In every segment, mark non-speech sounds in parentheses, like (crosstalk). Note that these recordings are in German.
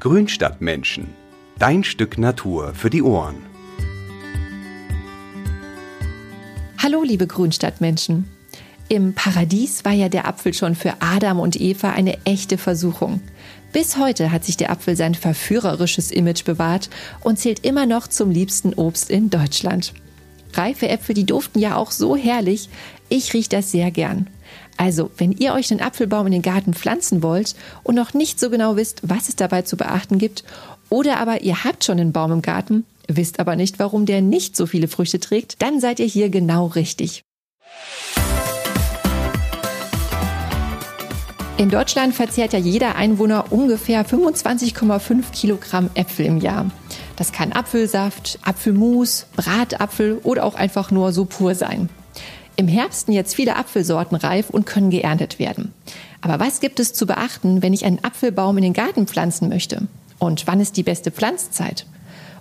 Grünstadtmenschen. Dein Stück Natur für die Ohren. Hallo, liebe Grünstadtmenschen. Im Paradies war ja der Apfel schon für Adam und Eva eine echte Versuchung. Bis heute hat sich der Apfel sein verführerisches Image bewahrt und zählt immer noch zum liebsten Obst in Deutschland. Reife Äpfel, die duften ja auch so herrlich. Ich rieche das sehr gern. Also, wenn ihr euch einen Apfelbaum in den Garten pflanzen wollt und noch nicht so genau wisst, was es dabei zu beachten gibt, oder aber ihr habt schon einen Baum im Garten, wisst aber nicht, warum der nicht so viele Früchte trägt, dann seid ihr hier genau richtig. In Deutschland verzehrt ja jeder Einwohner ungefähr 25,5 Kilogramm Äpfel im Jahr. Das kann Apfelsaft, Apfelmus, Bratapfel oder auch einfach nur so pur sein. Im Herbst sind jetzt viele Apfelsorten reif und können geerntet werden. Aber was gibt es zu beachten, wenn ich einen Apfelbaum in den Garten pflanzen möchte? Und wann ist die beste Pflanzzeit?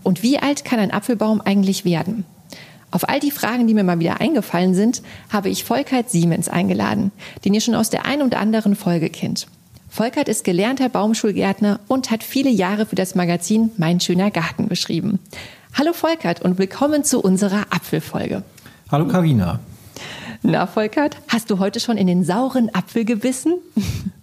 Und wie alt kann ein Apfelbaum eigentlich werden? Auf all die Fragen, die mir mal wieder eingefallen sind, habe ich Volkert Siemens eingeladen, den ihr schon aus der ein und anderen Folge kennt. Volkert ist gelernter Baumschulgärtner und hat viele Jahre für das Magazin Mein schöner Garten beschrieben. Hallo Volkert und willkommen zu unserer Apfelfolge. Hallo Karina. Na Volkert, hast du heute schon in den sauren Apfel gebissen?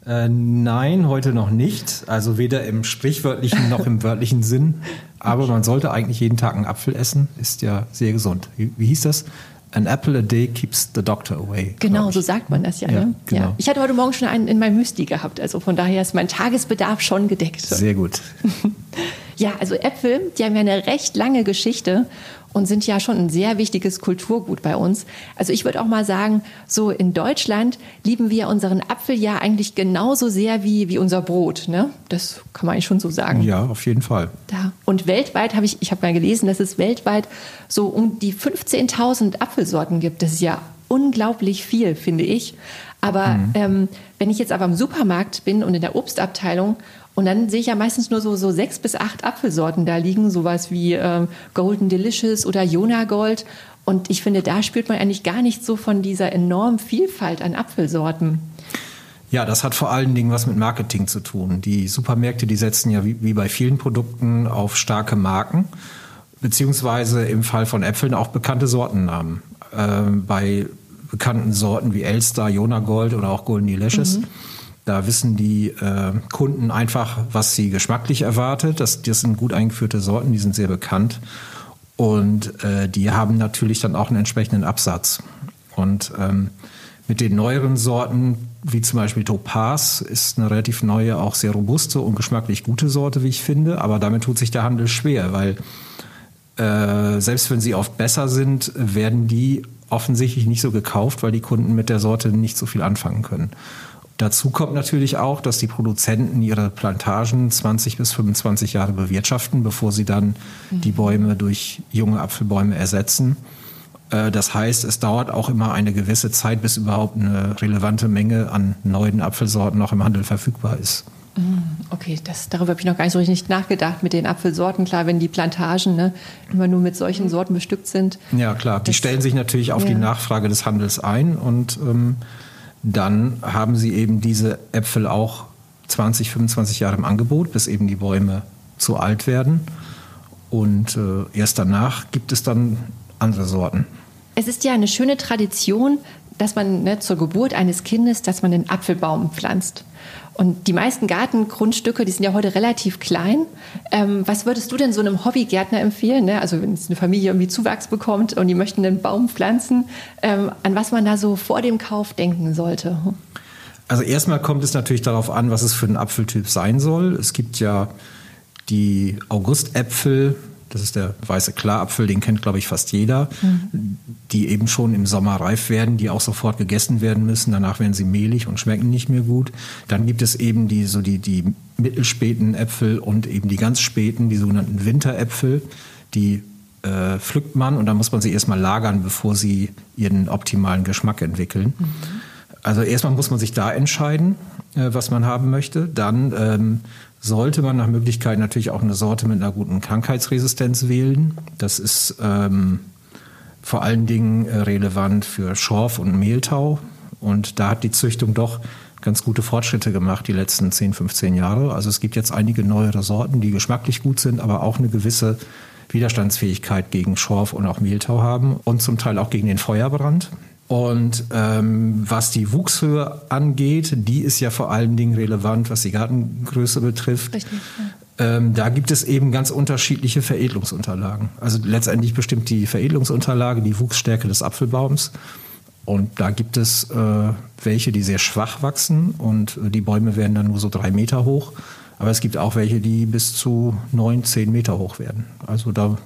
Äh, nein, heute noch nicht. Also weder im sprichwörtlichen noch im wörtlichen Sinn. Aber man sollte eigentlich jeden Tag einen Apfel essen. Ist ja sehr gesund. Wie, wie hieß das? An apple a day keeps the doctor away. Genau, so sagt man das ja. ja, ne? genau. ja. Ich hatte heute Morgen schon einen in meinem Müsli gehabt. Also von daher ist mein Tagesbedarf schon gedeckt. Sehr gut. (laughs) ja, also Äpfel, die haben ja eine recht lange Geschichte und sind ja schon ein sehr wichtiges Kulturgut bei uns. Also ich würde auch mal sagen, so in Deutschland lieben wir unseren Apfel ja eigentlich genauso sehr wie, wie unser Brot. Ne? Das kann man eigentlich schon so sagen. Ja, auf jeden Fall. Da. Und weltweit habe ich, ich habe mal gelesen, dass es weltweit so um die 15.000 Apfelsorten gibt. Das ist ja unglaublich viel, finde ich. Aber mhm. ähm, wenn ich jetzt aber im Supermarkt bin und in der Obstabteilung und dann sehe ich ja meistens nur so, so sechs bis acht Apfelsorten da liegen, sowas wie ähm, Golden Delicious oder Jona Gold. Und ich finde, da spürt man eigentlich gar nicht so von dieser enormen Vielfalt an Apfelsorten. Ja, das hat vor allen Dingen was mit Marketing zu tun. Die Supermärkte, die setzen ja wie, wie bei vielen Produkten auf starke Marken, beziehungsweise im Fall von Äpfeln auch bekannte Sortennamen. Äh, bei bekannten Sorten wie Elster, Jona Gold oder auch Golden Delicious. Mhm da wissen die äh, Kunden einfach, was sie geschmacklich erwartet. Das, das sind gut eingeführte Sorten, die sind sehr bekannt. Und äh, die haben natürlich dann auch einen entsprechenden Absatz. Und ähm, mit den neueren Sorten, wie zum Beispiel Topaz, ist eine relativ neue, auch sehr robuste und geschmacklich gute Sorte, wie ich finde. Aber damit tut sich der Handel schwer, weil äh, selbst wenn sie oft besser sind, werden die offensichtlich nicht so gekauft, weil die Kunden mit der Sorte nicht so viel anfangen können. Dazu kommt natürlich auch, dass die Produzenten ihre Plantagen 20 bis 25 Jahre bewirtschaften, bevor sie dann mhm. die Bäume durch junge Apfelbäume ersetzen. Äh, das heißt, es dauert auch immer eine gewisse Zeit, bis überhaupt eine relevante Menge an neuen Apfelsorten noch im Handel verfügbar ist. Mhm. Okay, das, darüber habe ich noch gar nicht so richtig nachgedacht mit den Apfelsorten. Klar, wenn die Plantagen ne, immer nur mit solchen Sorten bestückt sind. Ja, klar. Die stellen sich natürlich auf ja. die Nachfrage des Handels ein und ähm, dann haben sie eben diese Äpfel auch 20, 25 Jahre im Angebot, bis eben die Bäume zu alt werden. Und äh, erst danach gibt es dann andere Sorten. Es ist ja eine schöne Tradition, dass man ne, zur Geburt eines Kindes, dass man den Apfelbaum pflanzt. Und die meisten Gartengrundstücke, die sind ja heute relativ klein. Ähm, was würdest du denn so einem Hobbygärtner empfehlen? Ne? Also wenn es eine Familie irgendwie Zuwachs bekommt und die möchten einen Baum pflanzen, ähm, an was man da so vor dem Kauf denken sollte? Also erstmal kommt es natürlich darauf an, was es für ein Apfeltyp sein soll. Es gibt ja die Augustäpfel, das ist der weiße Klarapfel, den kennt, glaube ich, fast jeder, mhm. die eben schon im Sommer reif werden, die auch sofort gegessen werden müssen. Danach werden sie mehlig und schmecken nicht mehr gut. Dann gibt es eben die, so die, die mittelspäten Äpfel und eben die ganz späten, die sogenannten Winteräpfel, die äh, pflückt man und dann muss man sie erstmal lagern, bevor sie ihren optimalen Geschmack entwickeln. Mhm. Also erstmal muss man sich da entscheiden, äh, was man haben möchte. Dann ähm, sollte man nach Möglichkeit natürlich auch eine Sorte mit einer guten Krankheitsresistenz wählen. Das ist ähm, vor allen Dingen äh, relevant für Schorf und Mehltau. Und da hat die Züchtung doch ganz gute Fortschritte gemacht die letzten 10, 15 Jahre. Also es gibt jetzt einige neuere Sorten, die geschmacklich gut sind, aber auch eine gewisse Widerstandsfähigkeit gegen Schorf und auch Mehltau haben und zum Teil auch gegen den Feuerbrand. Und ähm, was die Wuchshöhe angeht, die ist ja vor allen Dingen relevant, was die Gartengröße betrifft. Richtig, ja. ähm, da gibt es eben ganz unterschiedliche Veredelungsunterlagen. Also letztendlich bestimmt die Veredelungsunterlage die Wuchsstärke des Apfelbaums. Und da gibt es äh, welche, die sehr schwach wachsen und die Bäume werden dann nur so drei Meter hoch. Aber es gibt auch welche, die bis zu neun, zehn Meter hoch werden. Also da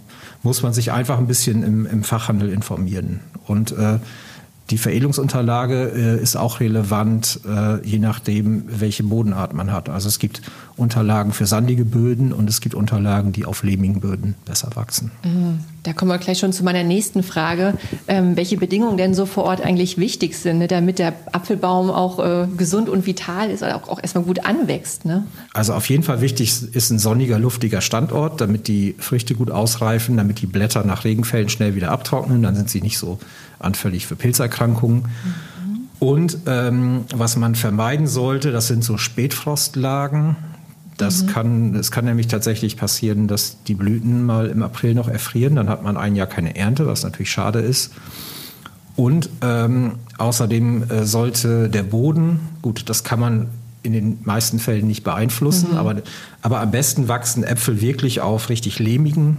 muss man sich einfach ein bisschen im, im Fachhandel informieren. Und äh, die Veredelungsunterlage äh, ist auch relevant, äh, je nachdem, welche Bodenart man hat. Also es gibt Unterlagen für sandige Böden und es gibt Unterlagen, die auf lehmigen Böden besser wachsen. Mhm. Da kommen wir gleich schon zu meiner nächsten Frage, ähm, welche Bedingungen denn so vor Ort eigentlich wichtig sind, ne, damit der Apfelbaum auch äh, gesund und vital ist oder auch, auch erstmal gut anwächst. Ne? Also auf jeden Fall wichtig ist ein sonniger, luftiger Standort, damit die Früchte gut ausreifen, damit die Blätter nach Regenfällen schnell wieder abtrocknen, dann sind sie nicht so anfällig für Pilzerkrankungen. Mhm. Und ähm, was man vermeiden sollte, das sind so Spätfrostlagen. Das mhm. kann, es kann nämlich tatsächlich passieren, dass die Blüten mal im April noch erfrieren. Dann hat man ein Jahr keine Ernte, was natürlich schade ist. Und ähm, außerdem äh, sollte der Boden, gut, das kann man in den meisten Fällen nicht beeinflussen, mhm. aber, aber am besten wachsen Äpfel wirklich auf richtig lehmigen,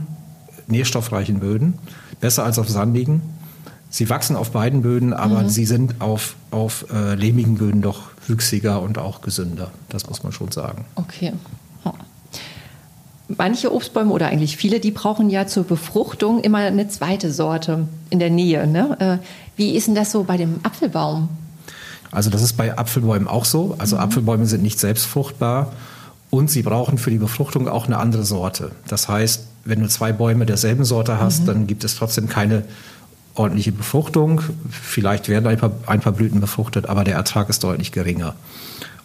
nährstoffreichen Böden, besser als auf sandigen. Sie wachsen auf beiden Böden, aber mhm. sie sind auf, auf äh, lehmigen Böden doch wüchsiger und auch gesünder. Das muss man schon sagen. Okay. Manche Obstbäume oder eigentlich viele, die brauchen ja zur Befruchtung immer eine zweite Sorte in der Nähe. Ne? Äh, wie ist denn das so bei dem Apfelbaum? Also das ist bei Apfelbäumen auch so. Also mhm. Apfelbäume sind nicht selbstfruchtbar und sie brauchen für die Befruchtung auch eine andere Sorte. Das heißt, wenn du zwei Bäume derselben Sorte hast, mhm. dann gibt es trotzdem keine ordentliche Befruchtung. Vielleicht werden ein paar, ein paar Blüten befruchtet, aber der Ertrag ist deutlich geringer.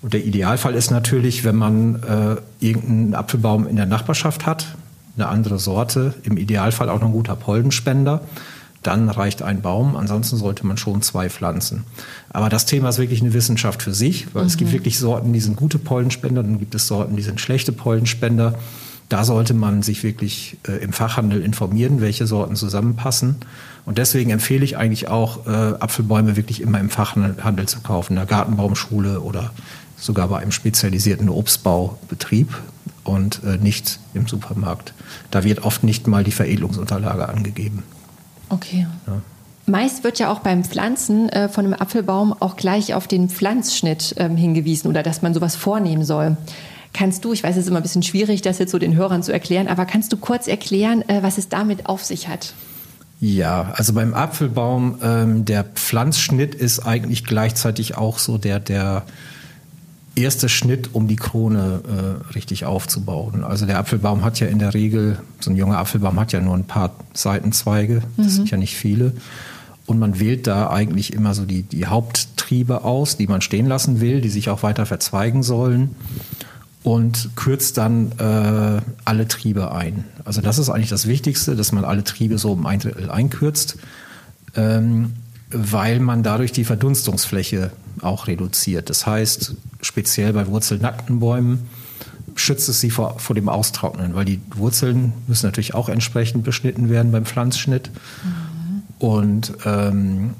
Und der Idealfall ist natürlich, wenn man äh, irgendeinen Apfelbaum in der Nachbarschaft hat, eine andere Sorte, im Idealfall auch noch ein guter Pollenspender, dann reicht ein Baum. Ansonsten sollte man schon zwei pflanzen. Aber das Thema ist wirklich eine Wissenschaft für sich, weil mhm. es gibt mhm. wirklich Sorten, die sind gute Pollenspender, dann gibt es Sorten, die sind schlechte Pollenspender. Da sollte man sich wirklich äh, im Fachhandel informieren, welche Sorten zusammenpassen. Und deswegen empfehle ich eigentlich auch, äh, Apfelbäume wirklich immer im Fachhandel zu kaufen, in der Gartenbaumschule oder sogar bei einem spezialisierten Obstbaubetrieb und äh, nicht im Supermarkt. Da wird oft nicht mal die Veredelungsunterlage angegeben. Okay. Ja. Meist wird ja auch beim Pflanzen äh, von einem Apfelbaum auch gleich auf den Pflanzschnitt ähm, hingewiesen oder dass man sowas vornehmen soll. Kannst du, ich weiß, es ist immer ein bisschen schwierig, das jetzt so den Hörern zu erklären, aber kannst du kurz erklären, äh, was es damit auf sich hat? Ja, also beim Apfelbaum, ähm, der Pflanzschnitt ist eigentlich gleichzeitig auch so der, der erste Schnitt, um die Krone äh, richtig aufzubauen. Also der Apfelbaum hat ja in der Regel, so ein junger Apfelbaum hat ja nur ein paar Seitenzweige, das mhm. sind ja nicht viele. Und man wählt da eigentlich immer so die, die Haupttriebe aus, die man stehen lassen will, die sich auch weiter verzweigen sollen und kürzt dann äh, alle Triebe ein. Also das ist eigentlich das Wichtigste, dass man alle Triebe so um ein Drittel einkürzt, ähm, weil man dadurch die Verdunstungsfläche auch reduziert. Das heißt, speziell bei wurzelnackten Bäumen schützt es sie vor, vor dem Austrocknen, weil die Wurzeln müssen natürlich auch entsprechend beschnitten werden beim Pflanzschnitt. Mhm. Und ähm,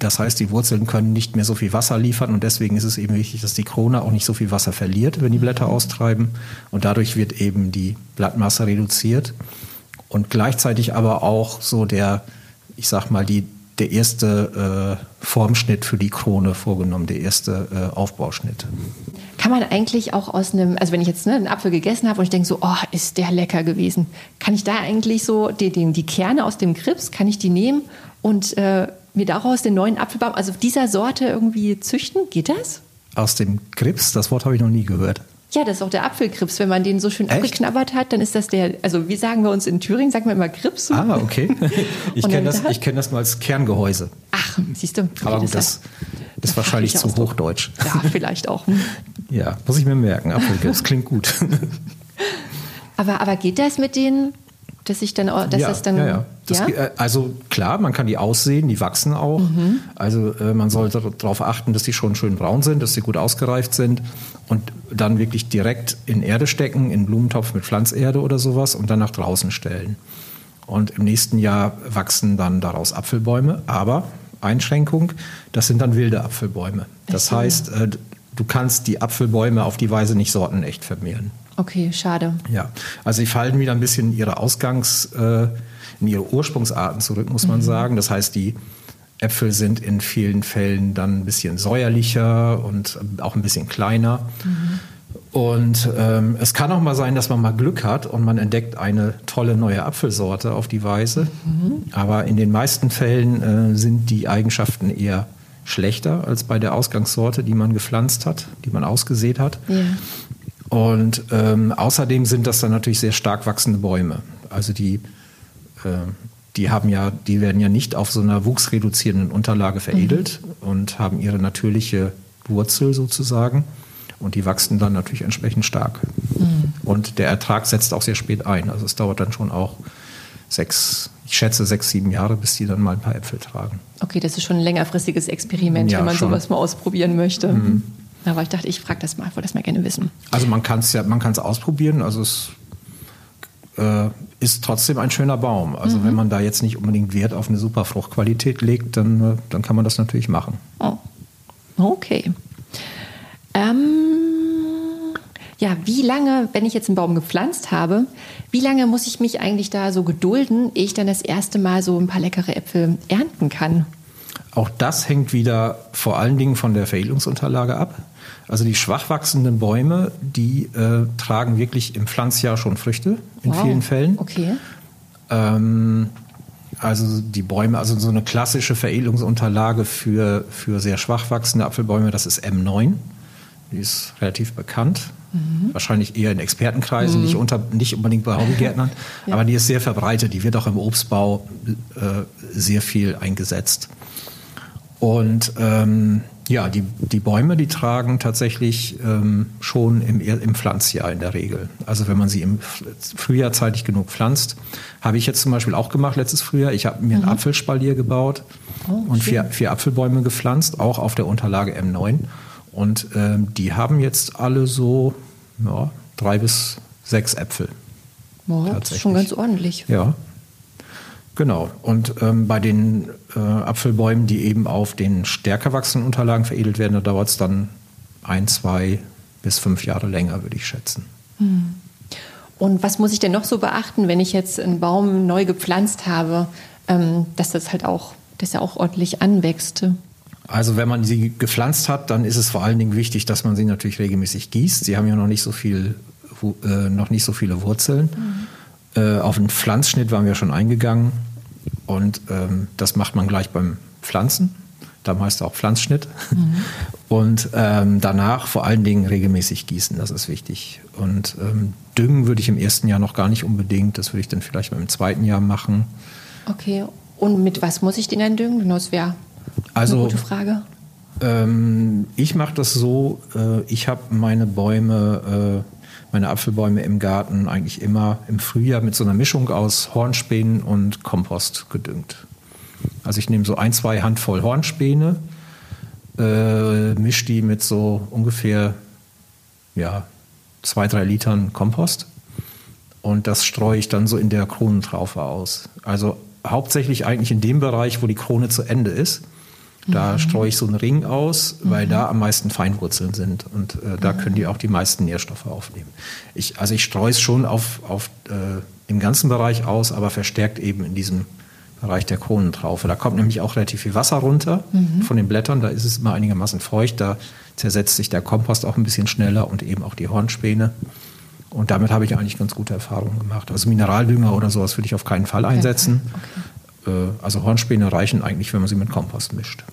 das heißt, die Wurzeln können nicht mehr so viel Wasser liefern und deswegen ist es eben wichtig, dass die Krone auch nicht so viel Wasser verliert, wenn die Blätter mhm. austreiben. Und dadurch wird eben die Blattmasse reduziert und gleichzeitig aber auch so der, ich sag mal, die, der erste äh, Formschnitt für die Krone vorgenommen, der erste äh, Aufbauschnitt. Kann man eigentlich auch aus einem, also wenn ich jetzt ne, einen Apfel gegessen habe und ich denke so, oh, ist der lecker gewesen, kann ich da eigentlich so die, die, die Kerne aus dem Grips, kann ich die nehmen und äh, mir daraus den neuen Apfelbaum, also dieser Sorte irgendwie züchten? Geht das? Aus dem Grips? Das Wort habe ich noch nie gehört. Ja, das ist auch der Apfelkrips. Wenn man den so schön Echt? abgeknabbert hat, dann ist das der, also wie sagen wir uns in Thüringen, sagen wir immer Grips. Ah, okay. (laughs) Ich kenne das, ich kenn das nur als Kerngehäuse. Ach, siehst du. Aber gut, das, das ist wahrscheinlich zu Hochdeutsch. Ja, vielleicht auch. (laughs) ja, muss ich mir merken. Apfelkrips klingt gut. (laughs) aber, aber geht das mit den dass ich dann, dass ja, das dann. Ja, ja. Das, ja? äh, Also klar, man kann die aussehen, die wachsen auch. Mhm. Also äh, man sollte darauf achten, dass die schon schön braun sind, dass sie gut ausgereift sind und dann wirklich direkt in Erde stecken, in Blumentopf mit Pflanzerde oder sowas und dann nach draußen stellen. Und im nächsten Jahr wachsen dann daraus Apfelbäume, aber Einschränkung, das sind dann wilde Apfelbäume. Das heißt, äh, du kannst die Apfelbäume auf die Weise nicht sortenecht vermehren. Okay, schade. Ja, also sie fallen wieder ein bisschen in ihre Ausgangs, äh, in ihre Ursprungsarten zurück, muss man sagen. Das heißt, die Äpfel sind in vielen Fällen dann ein bisschen säuerlicher und auch ein bisschen kleiner. Und ähm, es kann auch mal sein, dass man mal Glück hat und man entdeckt eine tolle neue Apfelsorte auf die Weise. Aber in den meisten Fällen äh, sind die Eigenschaften eher schlechter als bei der Ausgangssorte, die man gepflanzt hat, die man ausgesät hat. Ja. Und ähm, außerdem sind das dann natürlich sehr stark wachsende Bäume. Also die, äh, die haben ja, die werden ja nicht auf so einer wuchsreduzierenden Unterlage veredelt und haben ihre natürliche Wurzel sozusagen. Und die wachsen dann natürlich entsprechend stark. Und der Ertrag setzt auch sehr spät ein. Also es dauert dann schon auch sechs, ich schätze sechs, sieben Jahre, bis die dann mal ein paar Äpfel tragen. Okay, das ist schon ein längerfristiges Experiment, Ja, wenn man schon. Mhm. sowas mal ausprobieren möchte. Aber ich dachte, ich frage das mal, ich wollte das mal gerne wissen. Also man kann es ja, man kann es ausprobieren. Also es äh, ist trotzdem ein schöner Baum. Also wenn man da jetzt nicht unbedingt Wert auf eine super Fruchtqualität legt, dann, äh, dann kann man das natürlich machen. Oh. Okay. Ähm, ja, wie lange, wenn ich jetzt einen Baum gepflanzt habe, wie lange muss ich mich eigentlich da so gedulden, ehe ich dann das erste Mal so ein paar leckere Äpfel ernten kann? Auch das hängt wieder vor allen Dingen von der Veredelungsunterlage ab. Also die schwach wachsenden Bäume, die äh, tragen wirklich im Pflanzjahr schon Früchte in Wow. vielen Fällen. Okay. Ähm, also die Bäume, also so eine klassische Veredelungsunterlage für, für sehr schwach wachsende Apfelbäume, das ist M9. Die ist relativ bekannt. Wahrscheinlich eher in Expertenkreisen, nicht, unter, nicht unbedingt bei Hobbygärtnern. (laughs) Aber die ist sehr verbreitet. Die wird auch im Obstbau äh, sehr viel eingesetzt. Und ähm, ja, die, die Bäume, die tragen tatsächlich ähm, schon im, im Pflanzjahr in der Regel. Also wenn man sie im Frühjahr zeitig genug pflanzt, habe ich jetzt zum Beispiel auch gemacht letztes Frühjahr. Ich habe mir einen Apfelspalier gebaut und vier, vier Apfelbäume gepflanzt, auch auf der Unterlage M9. Und ähm, die haben jetzt alle so ja, drei bis sechs Äpfel. Boah, das ist schon ganz ordentlich. Ja, genau. Und ähm, bei den äh, Apfelbäumen, die eben auf den stärker wachsenden Unterlagen veredelt werden, da dauert es dann ein, zwei bis fünf Jahre länger, würde ich schätzen. Und was muss ich denn noch so beachten, wenn ich jetzt einen Baum neu gepflanzt habe, ähm, dass das halt auch, dass er auch ordentlich anwächst? Also wenn man sie gepflanzt hat, dann ist es vor allen Dingen wichtig, dass man sie natürlich regelmäßig gießt. Sie haben ja noch nicht so viel, äh, noch nicht so viele Wurzeln. Äh, auf den Pflanzschnitt waren wir schon eingegangen und ähm, das macht man gleich beim Pflanzen. Da heißt auch Pflanzschnitt. (laughs) Und ähm, danach vor allen Dingen regelmäßig gießen, das ist wichtig. Und ähm, düngen würde ich im ersten Jahr noch gar nicht unbedingt. Das würde ich dann vielleicht im zweiten Jahr machen. Okay. Und mit was muss ich den dann düngen? Genau, das wäre Also- eine gute Frage. Ähm, ich mache das so, äh, ich habe meine Bäume, äh, meine Apfelbäume im Garten eigentlich immer im Frühjahr mit so einer Mischung aus Hornspänen und Kompost gedüngt. Also ich nehme so ein, zwei Handvoll Hornspäne, äh, mische die mit so ungefähr ja, zwei, drei Litern Kompost und das streue ich dann so in der Kronentraufe aus. Also hauptsächlich eigentlich in dem Bereich, wo die Krone zu Ende ist. Da streue ich so einen Ring aus, weil da am meisten Feinwurzeln sind und äh, da können die auch die meisten Nährstoffe aufnehmen. Ich, also ich streue es schon auf, auf äh, im ganzen Bereich aus, aber verstärkt eben in diesem Bereich der Kronentraufe. Da kommt nämlich auch relativ viel Wasser runter von den Blättern, da ist es immer einigermaßen feucht, da zersetzt sich der Kompost auch ein bisschen schneller und eben auch die Hornspäne. Und damit habe ich eigentlich ganz gute Erfahrungen gemacht. Also Mineraldünger oder sowas würde ich auf keinen Fall einsetzen. Äh, Also Hornspäne reichen eigentlich, wenn man sie mit Kompost mischt.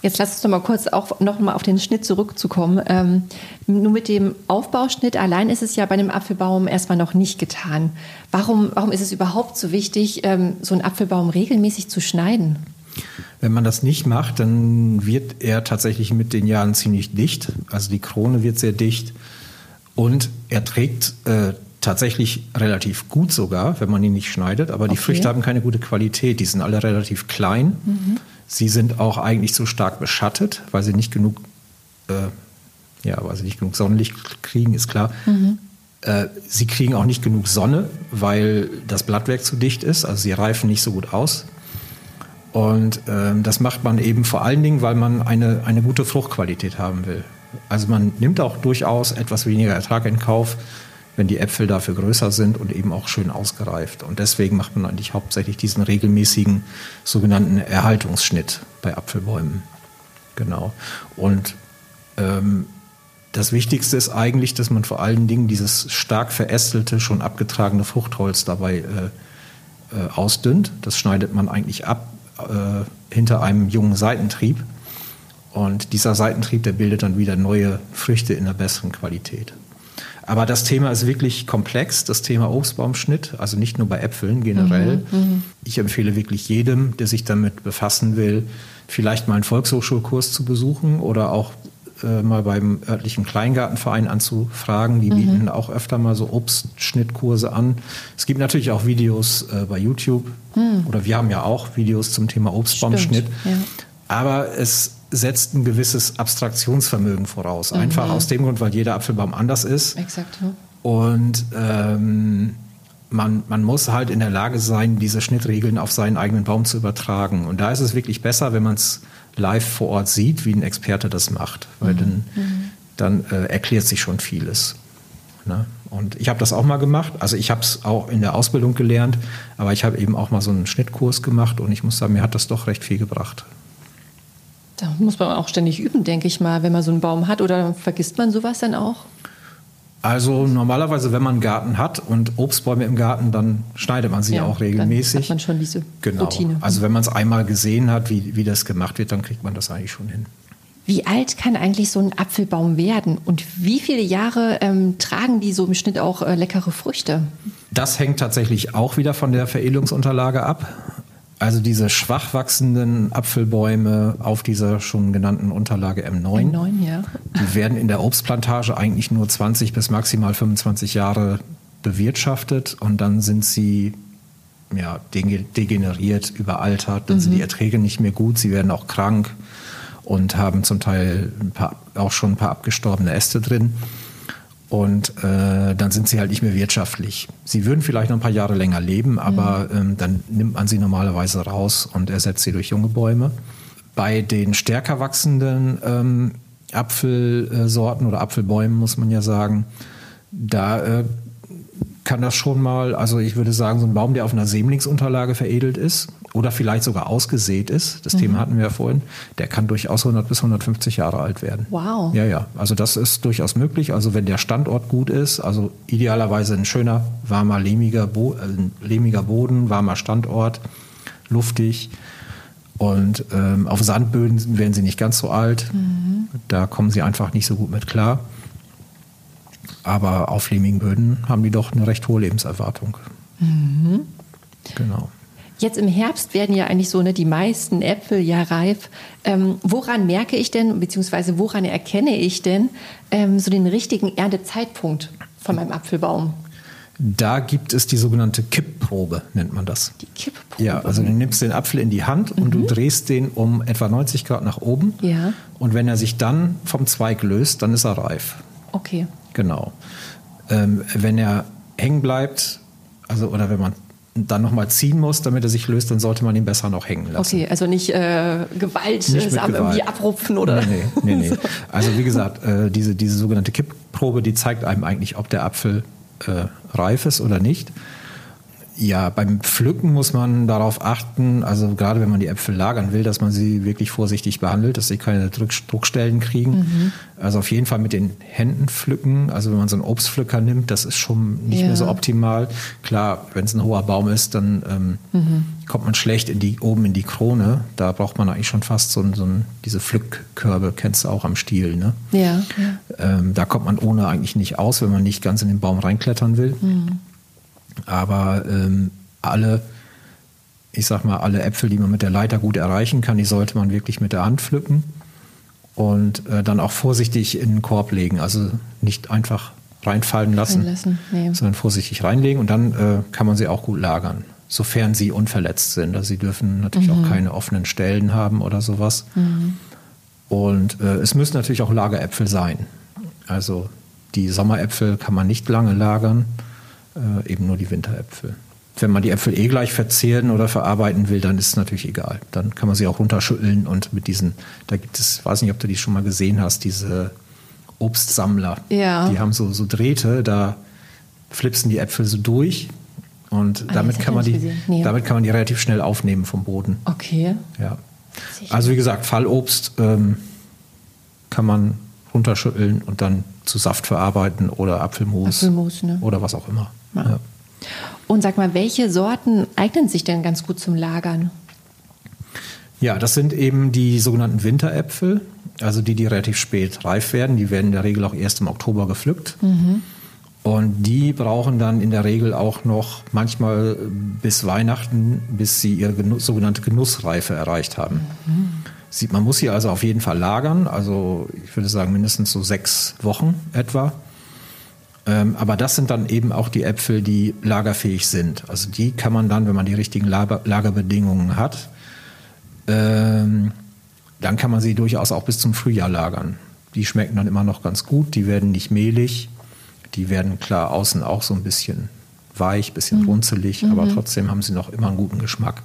Jetzt lass uns doch mal kurz auch noch mal auf den Schnitt zurückzukommen. Ähm, nur mit dem Aufbauschnitt allein ist es ja bei einem Apfelbaum erstmal noch nicht getan. Warum, warum ist es überhaupt so wichtig, ähm, so einen Apfelbaum regelmäßig zu schneiden? Wenn man das nicht macht, dann wird er tatsächlich mit den Jahren ziemlich dicht. Also die Krone wird sehr dicht und er trägt äh, tatsächlich relativ gut sogar, wenn man ihn nicht schneidet, aber die Okay. Früchte haben keine gute Qualität. Die sind alle relativ klein. Sie sind auch eigentlich zu stark beschattet, weil sie nicht genug, äh, ja, weil sie nicht genug Sonnenlicht kriegen, ist klar. Äh, sie kriegen auch nicht genug Sonne, weil das Blattwerk zu dicht ist. Also sie reifen nicht so gut aus. Und ähm, das macht man eben vor allen Dingen, weil man eine, eine gute Fruchtqualität haben will. Also man nimmt auch durchaus etwas weniger Ertrag in Kauf, wenn die Äpfel dafür größer sind und eben auch schön ausgereift. Und deswegen macht man eigentlich hauptsächlich diesen regelmäßigen sogenannten Erhaltungsschnitt bei Apfelbäumen. Genau. Und ähm, das Wichtigste ist eigentlich, dass man vor allen Dingen dieses stark verästelte, schon abgetragene Fruchtholz dabei äh, äh, ausdünnt. Das schneidet man eigentlich ab äh, hinter einem jungen Seitentrieb. Und dieser Seitentrieb, der bildet dann wieder neue Früchte in einer besseren Qualität. Aber das Thema ist wirklich komplex, das Thema Obstbaumschnitt, also nicht nur bei Äpfeln generell. Ich empfehle wirklich jedem, der sich damit befassen will, vielleicht mal einen Volkshochschulkurs zu besuchen oder auch äh, mal beim örtlichen Kleingartenverein anzufragen. Die bieten auch öfter mal so Obstschnittkurse an. Es gibt natürlich auch Videos äh, bei YouTube oder wir haben ja auch Videos zum Thema Obstbaumschnitt. ja. Aber es setzt ein gewisses Abstraktionsvermögen voraus. Einfach aus dem Grund, weil jeder Apfelbaum anders ist. Exakt. ja. Und ähm, man, man muss halt in der Lage sein, diese Schnittregeln auf seinen eigenen Baum zu übertragen. Und da ist es wirklich besser, wenn man es live vor Ort sieht, wie ein Experte das macht. Weil dann, dann äh, erklärt sich schon vieles. Ne? Und ich habe das auch mal gemacht. Also ich habe es auch in der Ausbildung gelernt, aber ich habe eben auch mal so einen Schnittkurs gemacht und ich muss sagen, mir hat das doch recht viel gebracht. Da muss man auch ständig üben, denke ich mal, wenn man so einen Baum hat. Oder vergisst man sowas dann auch? Also normalerweise, wenn man einen Garten hat und Obstbäume im Garten, dann schneidet man sie Ja, auch dann regelmäßig. hat man schon diese genau. Routine. Also wenn man es einmal gesehen hat, wie, wie das gemacht wird, dann kriegt man das eigentlich schon hin. Wie alt kann eigentlich so ein Apfelbaum werden? Und wie viele Jahre ähm, tragen die so im Schnitt auch äh, leckere Früchte? Das hängt tatsächlich auch wieder von der Veredelungsunterlage ab. Also diese schwach wachsenden Apfelbäume auf dieser schon genannten Unterlage M9, Neun, ja. die werden in der Obstplantage eigentlich nur 20 bis maximal 25 Jahre bewirtschaftet und dann sind sie ja, dege- degeneriert, überaltert, dann sind die Erträge nicht mehr gut, sie werden auch krank und haben zum Teil ein paar, auch schon ein paar abgestorbene Äste drin. Und äh, dann sind sie halt nicht mehr wirtschaftlich. Sie würden vielleicht noch ein paar Jahre länger leben, aber ähm, dann nimmt man sie normalerweise raus und ersetzt sie durch junge Bäume. Bei den stärker wachsenden ähm, Apfelsorten oder Apfelbäumen muss man ja sagen, da äh, kann das schon mal, also ich würde sagen, so ein Baum, der auf einer Sämlingsunterlage veredelt ist oder vielleicht sogar ausgesät ist, das Thema hatten wir ja vorhin, der kann durchaus 100 bis 150 Jahre alt werden. Wow. Ja, ja, also das ist durchaus möglich. Also wenn der Standort gut ist, also idealerweise ein schöner, warmer, lehmiger, Bo äh, lehmiger Boden, warmer Standort, luftig. Und ähm, auf Sandböden werden sie nicht ganz so alt. Da kommen sie einfach nicht so gut mit klar. Aber auf lehmigen Böden haben die doch eine recht hohe Lebenserwartung. Genau. Jetzt im Herbst werden ja eigentlich so ne, die meisten Äpfel ja reif. Ähm, woran merke ich denn, beziehungsweise woran erkenne ich denn ähm, so den richtigen Erntezeitpunkt von meinem Apfelbaum? Da gibt es die sogenannte Kippprobe, nennt man das. Die Kippprobe. Ja, also du nimmst den Apfel in die Hand und du drehst den um etwa 90 Grad nach oben. Ja. Und wenn er sich dann vom Zweig löst, dann ist er reif. Okay. Genau. Ähm, wenn er hängen bleibt, also oder wenn man dann nochmal ziehen muss, damit er sich löst, dann sollte man ihn besser noch hängen lassen. Okay, also nicht äh, Gewalt, Nicht das mit Am- irgendwie Gewalt. abrupfen oder. Nee, nee, nee, nee. (laughs) Also wie gesagt, äh, diese, diese sogenannte Kippprobe, die zeigt einem eigentlich, ob der Apfel äh, reif ist oder nicht. Ja, beim Pflücken muss man darauf achten, also gerade wenn man die Äpfel lagern will, dass man sie wirklich vorsichtig behandelt, dass sie keine Druck, Druckstellen kriegen. Also auf jeden Fall mit den Händen pflücken. Also wenn man so einen Obstpflücker nimmt, das ist schon nicht Ja. mehr so optimal. Klar, wenn es ein hoher Baum ist, dann ähm, kommt man schlecht in die, oben in die Krone. Da braucht man eigentlich schon fast so, so diese Pflückkörbe, kennst du auch am Stiel. Ne? Ja, ja. Ähm, da kommt man ohne eigentlich nicht aus, wenn man nicht ganz in den Baum reinklettern will. Aber ähm, alle, ich sag mal, alle Äpfel, die man mit der Leiter gut erreichen kann, die sollte man wirklich mit der Hand pflücken und äh, dann auch vorsichtig in den Korb legen. Also nicht einfach reinfallen lassen, Reinlassen, nee. sondern vorsichtig reinlegen und dann äh, kann man sie auch gut lagern, sofern sie unverletzt sind. Also sie dürfen natürlich Mhm. auch keine offenen Stellen haben oder sowas. Und äh, es müssen natürlich auch Lageräpfel sein. Also die Sommeräpfel kann man nicht lange lagern, äh, eben nur die Winteräpfel. Wenn man die Äpfel eh gleich verzehren oder verarbeiten will, dann ist es natürlich egal. Dann kann man sie auch runterschütteln und mit diesen, da gibt es, weiß nicht, ob du die schon mal gesehen hast, diese Obstsammler. Ja. Die haben so, so Drähte, da flipsen die Äpfel so durch und Ah, damit kann man die. Nee. damit kann man die relativ schnell aufnehmen vom Boden. Okay. Ja. Also wie gesagt, Fallobst ähm, kann man runterschütteln und dann zu Saft verarbeiten oder Apfelmus, Apfelmus, ne? oder was auch immer. Ja. Ja. Und sag mal, welche Sorten eignen sich denn ganz gut zum Lagern? ja, das sind eben die sogenannten Winteräpfel, also die, die relativ spät reif werden. Die werden in der Regel auch erst im Oktober gepflückt. Und die brauchen dann in der Regel auch noch manchmal bis Weihnachten, bis sie ihre Genuss, sogenannte Genussreife erreicht haben. Sie, man muss sie also auf jeden Fall lagern, also ich würde sagen mindestens so sechs Wochen etwa. Ähm, aber das sind dann eben auch die Äpfel, die lagerfähig sind. Also die kann man dann, wenn man die richtigen Lager, Lagerbedingungen hat, ähm, dann kann man sie durchaus auch bis zum Frühjahr lagern. Die schmecken dann immer noch ganz gut, die werden nicht mehlig, die werden klar außen auch so ein bisschen weich, bisschen runzelig, aber trotzdem haben sie noch immer einen guten Geschmack.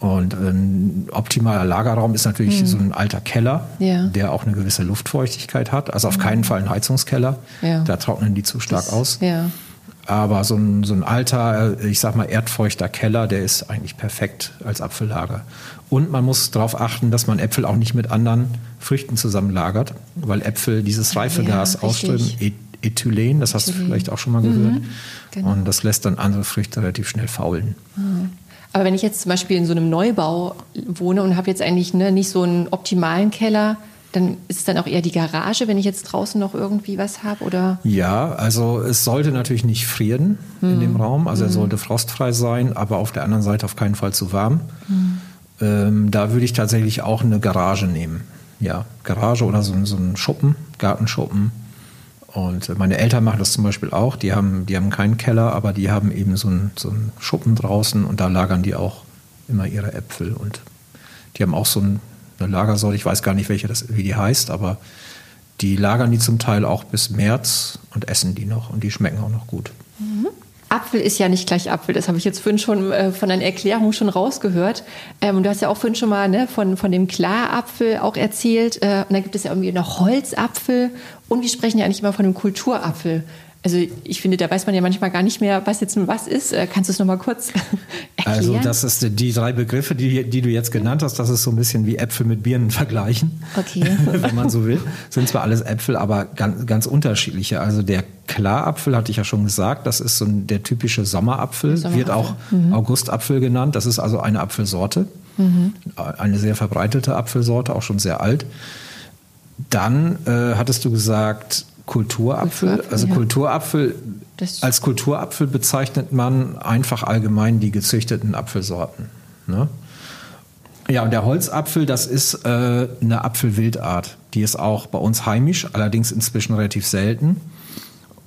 Und ein optimaler Lagerraum ist natürlich so ein alter Keller, Ja. der auch eine gewisse Luftfeuchtigkeit hat. Also auf keinen Fall ein Heizungskeller, Ja. da trocknen die zu stark aus. Ja. Aber so ein, so ein alter, äh, ich sag mal, erdfeuchter Keller, der ist eigentlich perfekt als Apfellager. Und man muss darauf achten, dass man Äpfel auch nicht mit anderen Früchten zusammen lagert, weil Äpfel dieses Reifegas ja, ausströmen, Ethylen, das hast du Ethylen. vielleicht auch schon mal gehört. genau. Und das lässt dann andere Früchte relativ schnell faulen. Aber wenn ich jetzt zum Beispiel in so einem Neubau wohne und habe jetzt eigentlich ne, nicht so einen optimalen Keller, dann ist es dann auch eher die Garage, wenn ich jetzt draußen noch irgendwie was habe? Oder? Ja, also es sollte natürlich nicht frieren in Hm. dem Raum. Also er sollte frostfrei sein, aber auf der anderen Seite auf keinen Fall zu warm. Hm. Ähm, da würde ich tatsächlich auch eine Garage nehmen. Ja, Garage oder so, so einen Schuppen, Gartenschuppen. Und meine Eltern machen das zum Beispiel auch. Die haben, die haben keinen Keller, aber die haben eben so einen, so einen Schuppen draußen und da lagern die auch immer ihre Äpfel. Und die haben auch so ein, eine Lagersorte, ich weiß gar nicht, welche das, wie die heißt, aber die lagern die zum Teil auch bis März und essen die noch und die schmecken auch noch gut. Apfel ist ja nicht gleich Apfel. Das habe ich jetzt vorhin schon äh, von deiner Erklärung schon rausgehört. Ähm, du hast ja auch vorhin schon mal ne, von, von dem Klarapfel auch erzählt. Äh, und dann gibt es ja irgendwie noch Holzapfel. Und wir sprechen ja eigentlich immer von einem Kulturapfel. Also ich finde, da weiß man ja manchmal gar nicht mehr, was jetzt nun was ist. Äh, kannst du es noch mal kurz (laughs) erklären? Also das ist die- die drei Begriffe, die, die du jetzt genannt hast, das ist so ein bisschen wie Äpfel mit Birnen (laughs) vergleichen. Okay. (laughs) Wenn man so will. Sind zwar alles Äpfel, aber ganz, ganz unterschiedliche. Also der Klarapfel hatte ich ja schon gesagt, das ist so ein, der typische Sommerapfel, Sommerapfel. wird auch Augustapfel genannt. Das ist also eine Apfelsorte, eine sehr verbreitete Apfelsorte, auch schon sehr alt. Dann äh, hattest du gesagt Kulturapfel. Kulturapfel, also ja. Kulturapfel, Das- als Kulturapfel bezeichnet man einfach allgemein die gezüchteten Apfelsorten. Ne? Ja, und der Holzapfel, das ist äh, eine Apfelwildart. Die ist auch bei uns heimisch, allerdings inzwischen relativ selten.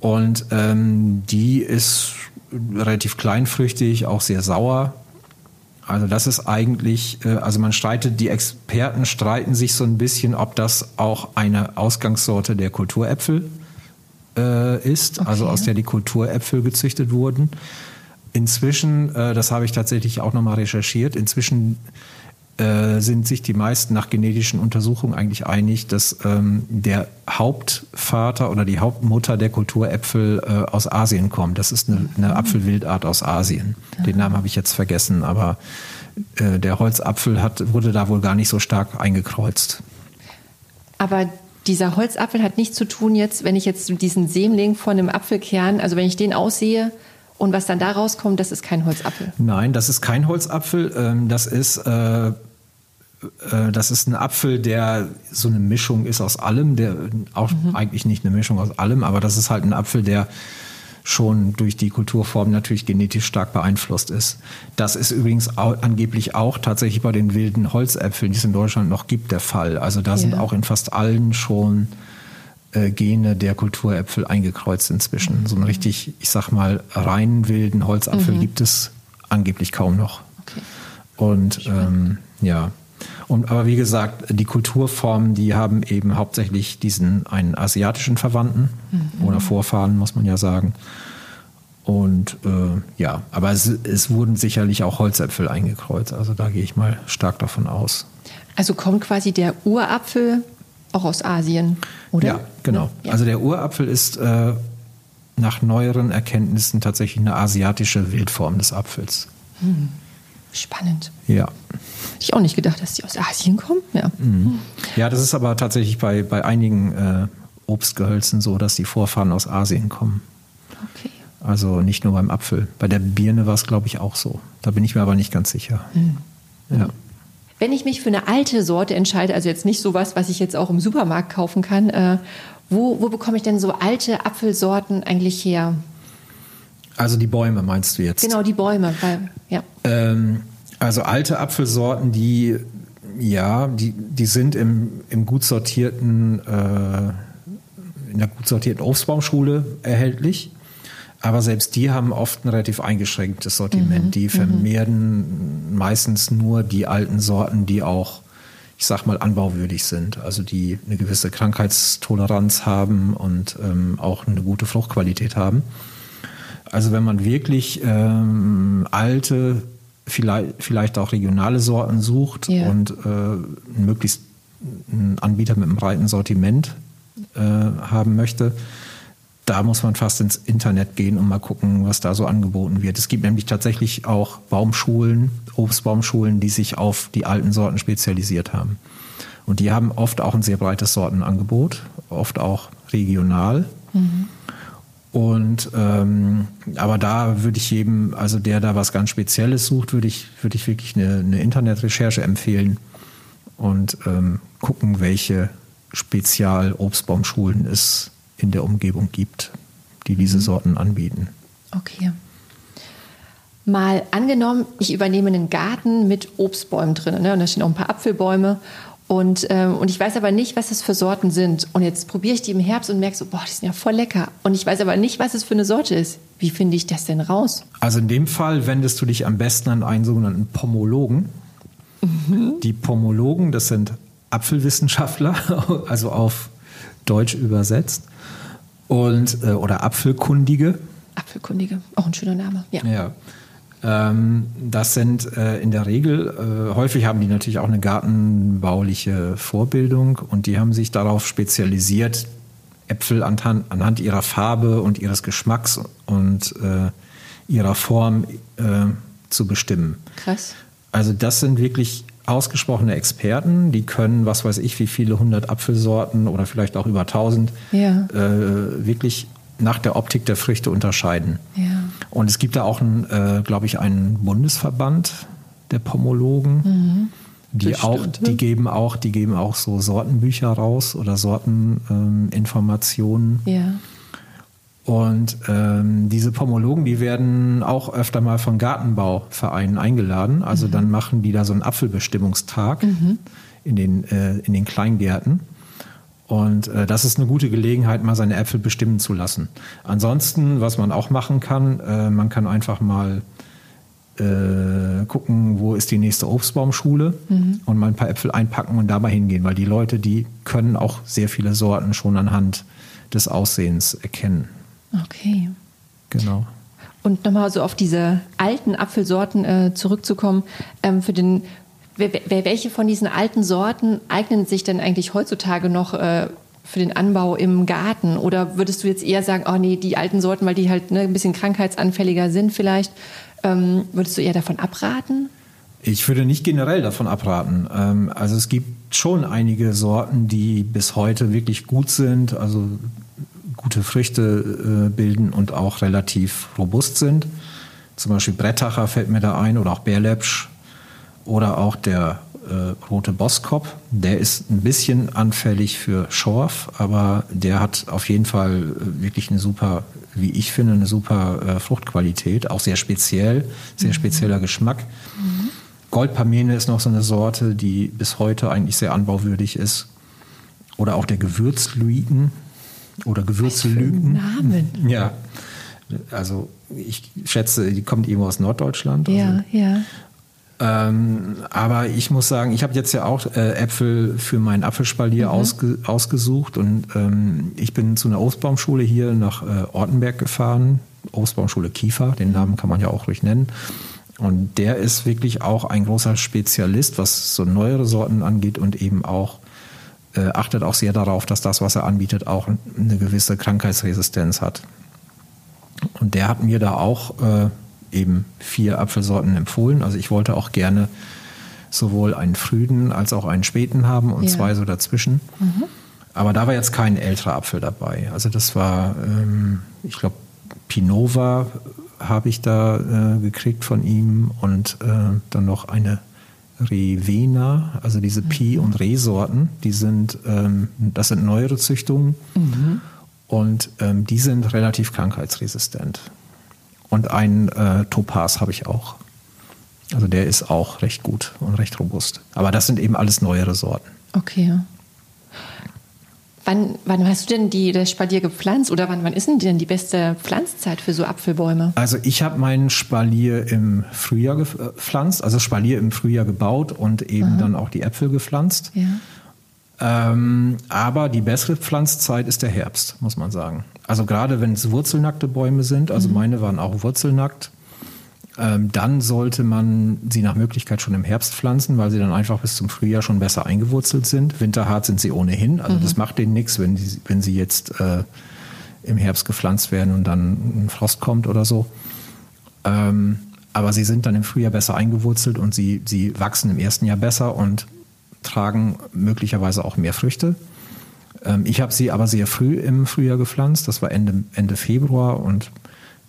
Und ähm, die ist relativ kleinfrüchtig, auch sehr sauer. Also das ist eigentlich, äh, also man streitet, die Experten streiten sich so ein bisschen, ob das auch eine Ausgangssorte der Kulturäpfel äh, ist, also aus der die Kulturäpfel gezüchtet wurden. Inzwischen, äh, das habe ich tatsächlich auch nochmal recherchiert, inzwischen äh, sind sich die meisten nach genetischen Untersuchungen eigentlich einig, dass ähm, der Hauptvater oder die Hauptmutter der Kulturäpfel äh, aus Asien kommt. Das ist eine, eine Apfelwildart aus Asien. Den Namen habe ich jetzt vergessen, aber äh, der Holzapfel hat, wurde da wohl gar nicht so stark eingekreuzt. Aber dieser Holzapfel hat nichts zu tun jetzt, wenn ich jetzt diesen Sämling von einem Apfelkern, also wenn ich den aussehe und was dann da rauskommt, das ist kein Holzapfel. Nein, das ist kein Holzapfel. Ähm, das ist äh, äh, das ist ein Apfel, der so eine Mischung ist aus allem, der auch eigentlich nicht eine Mischung aus allem, aber das ist halt ein Apfel, der schon durch die Kulturform natürlich genetisch stark beeinflusst ist. Das ist übrigens au angeblich auch tatsächlich bei den wilden Holzäpfeln, die es in Deutschland noch gibt, der Fall. Also da sind Ja. auch in fast allen schon äh, Gene der Kulturäpfel eingekreuzt inzwischen. So einen richtig, ich sag mal, rein wilden Holzapfel mhm. gibt es angeblich kaum noch. Okay. Und ähm, ja. Und, aber wie gesagt, die Kulturformen, die haben eben hauptsächlich diesen einen asiatischen Verwandten mhm. oder Vorfahren, muss man ja sagen. Und äh, ja, aber es, es wurden sicherlich auch Holzäpfel eingekreuzt. Also da gehe ich mal stark davon aus. Also kommt quasi der Urapfel auch aus Asien, oder? Ja, genau. Ja. Also der Urapfel ist äh, nach neueren Erkenntnissen tatsächlich eine asiatische Wildform des Apfels. Hm. Spannend. Ja. Hätte ich auch nicht gedacht, dass die aus Asien kommen. Ja, mhm. ja das ist aber tatsächlich bei, bei einigen äh, Obstgehölzen so, dass die Vorfahren aus Asien kommen. Okay. Also nicht nur beim Apfel. Bei der Birne war es, glaube ich, auch so. Da bin ich mir aber nicht ganz sicher. Mhm. Ja. Wenn ich mich für eine alte Sorte entscheide, also jetzt nicht sowas, was ich jetzt auch im Supermarkt kaufen kann, äh, wo, wo bekomme ich denn so alte Apfelsorten eigentlich her? Also die Bäume meinst du jetzt? Genau, die Bäume, weil, ja. Ähm, also alte Apfelsorten, die ja, die, die sind im, im gut sortierten, äh, in der gut sortierten Obstbaumschule erhältlich. Aber selbst die haben oft ein relativ eingeschränktes Sortiment. Mhm. Die mhm. vermehren mhm. meistens nur die alten Sorten, die auch, ich sag mal, anbauwürdig sind. Also die eine gewisse Krankheitstoleranz haben und ähm, auch eine gute Fruchtqualität haben. Also wenn man wirklich ähm, alte, vielleicht, vielleicht auch regionale Sorten sucht yeah. und äh, möglichst einen Anbieter mit einem breiten Sortiment äh, haben möchte, da muss man fast ins Internet gehen und mal gucken, was da so angeboten wird. Es gibt nämlich tatsächlich auch Baumschulen, Obstbaumschulen, die sich auf die alten Sorten spezialisiert haben. Und die haben oft auch ein sehr breites Sortenangebot, oft auch regional. Mhm. Und ähm, aber da würde ich jedem, also der da was ganz Spezielles sucht, würde ich, würde ich wirklich eine, eine Internetrecherche empfehlen und ähm, gucken, welche Spezial-Obstbaumschulen es in der Umgebung gibt, die diese mhm. Sorten anbieten. Okay. Mal angenommen, ich übernehme einen Garten mit Obstbäumen drin, ne? und da stehen auch ein paar Apfelbäume und, ähm, und ich weiß aber nicht, was das für Sorten sind. Und jetzt probiere ich die im Herbst und merke so, boah, die sind ja voll lecker. Und ich weiß aber nicht, was es für eine Sorte ist. Wie finde ich das denn raus? Also in dem Fall wendest du dich am besten an einen sogenannten Pomologen. Mhm. Die Pomologen, das sind Apfelwissenschaftler, (laughs) also auf Deutsch übersetzt und äh, oder Apfelkundige. Apfelkundige, auch ein schöner Name. Ja. ja. Ähm, das sind äh, in der Regel, äh, häufig haben die natürlich auch eine gartenbauliche Vorbildung und die haben sich darauf spezialisiert, Äpfel anhand, anhand ihrer Farbe und ihres Geschmacks und äh, ihrer Form äh, zu bestimmen. Krass. Also das sind wirklich ausgesprochene Experten, die können, was weiß ich, wie viele hundert Apfelsorten oder vielleicht auch über tausend ja. äh, wirklich nach der Optik der Früchte unterscheiden. Ja. Und es gibt da auch, äh, glaube ich, einen Bundesverband der Pomologen, mhm. die auch, die geben auch, die geben auch so Sortenbücher raus oder Sorteninformationen. Ähm, ja. Und ähm, diese Pomologen, die werden auch öfter mal von Gartenbauvereinen eingeladen. Also mhm. dann machen die da so einen Apfelbestimmungstag mhm. in, den, äh, in den Kleingärten. Und äh, das ist eine gute Gelegenheit, mal seine Äpfel bestimmen zu lassen. Ansonsten, was man auch machen kann, äh, man kann einfach mal äh, gucken, wo ist die nächste Obstbaumschule mhm. und mal ein paar Äpfel einpacken und da mal hingehen, weil die Leute, die können auch sehr viele Sorten schon anhand des Aussehens erkennen. Okay. Genau. Und nochmal so auf diese alten Apfelsorten äh, zurückzukommen. Ähm, für den, welche von diesen alten Sorten eignen sich denn eigentlich heutzutage noch äh, für den Anbau im Garten? Oder würdest du jetzt eher sagen, oh nee, die alten Sorten, weil die halt ne, ein bisschen krankheitsanfälliger sind vielleicht, ähm, würdest du eher davon abraten? Ich würde nicht generell davon abraten. Ähm, also es gibt schon einige Sorten, die bis heute wirklich gut sind. Also gute Früchte äh, bilden und auch relativ robust sind. Zum Beispiel Brettacher fällt mir da ein oder auch Bärlepsch oder auch der äh, rote Boskop. Der ist ein bisschen anfällig für Schorf, aber der hat auf jeden Fall äh, wirklich eine super, wie ich finde, eine super äh, Fruchtqualität, auch sehr speziell, sehr mhm. spezieller Geschmack. Mhm. Goldpamene ist noch so eine Sorte, die bis heute eigentlich sehr anbauwürdig ist. Oder auch der Gewürzluiten, oder Gewürzlügen. Namen. Ja, also ich schätze, die kommt irgendwo aus Norddeutschland. Ja, also, ja. ähm, aber ich muss sagen, ich habe jetzt ja auch äh, Äpfel für meinen Apfelspalier ausge, ausgesucht und ähm, ich bin zu einer Obstbaumschule hier nach äh, Ortenberg gefahren. Obstbaumschule Kiefer, den Namen kann man ja auch ruhig nennen. Und der ist wirklich auch ein großer Spezialist, was so neuere Sorten angeht und eben auch äh, achtet auch sehr darauf, dass das, was er anbietet, auch eine gewisse Krankheitsresistenz hat. Und der hat mir da auch äh, eben vier Apfelsorten empfohlen. Also ich wollte auch gerne sowohl einen frühen als auch einen späten haben und Ja. zwei so dazwischen. Aber da war jetzt kein älterer Apfel dabei. Also das war, ähm, ich glaube, Pinova habe ich da äh, gekriegt von ihm und äh, dann noch eine Revena, also diese Pi- und Re-Sorten, die sind, ähm, das sind neuere Züchtungen und ähm, die sind relativ krankheitsresistent. Und ein äh, Topaz habe ich auch. Also der ist auch recht gut und recht robust. Aber das sind eben alles neuere Sorten. Okay. Wann, wann hast du denn die, das Spalier gepflanzt oder wann, wann ist denn denn die beste Pflanzzeit für so Apfelbäume? Also ich habe meinen Spalier im Frühjahr gepflanzt, also Spalier im Frühjahr gebaut und eben dann auch die Äpfel gepflanzt. Ja. Ähm, aber die bessere Pflanzzeit ist der Herbst, muss man sagen. Also gerade wenn es wurzelnackte Bäume sind, also meine waren auch wurzelnackt, dann sollte man sie nach Möglichkeit schon im Herbst pflanzen, weil sie dann einfach bis zum Frühjahr schon besser eingewurzelt sind. Winterhart sind sie ohnehin, also das macht denen nichts, wenn, die, wenn sie jetzt äh, im Herbst gepflanzt werden und dann ein Frost kommt oder so. Ähm, aber sie sind dann im Frühjahr besser eingewurzelt und sie, sie wachsen im ersten Jahr besser und tragen möglicherweise auch mehr Früchte. Ähm, ich habe sie aber sehr früh im Frühjahr gepflanzt, das war Ende, Ende Februar und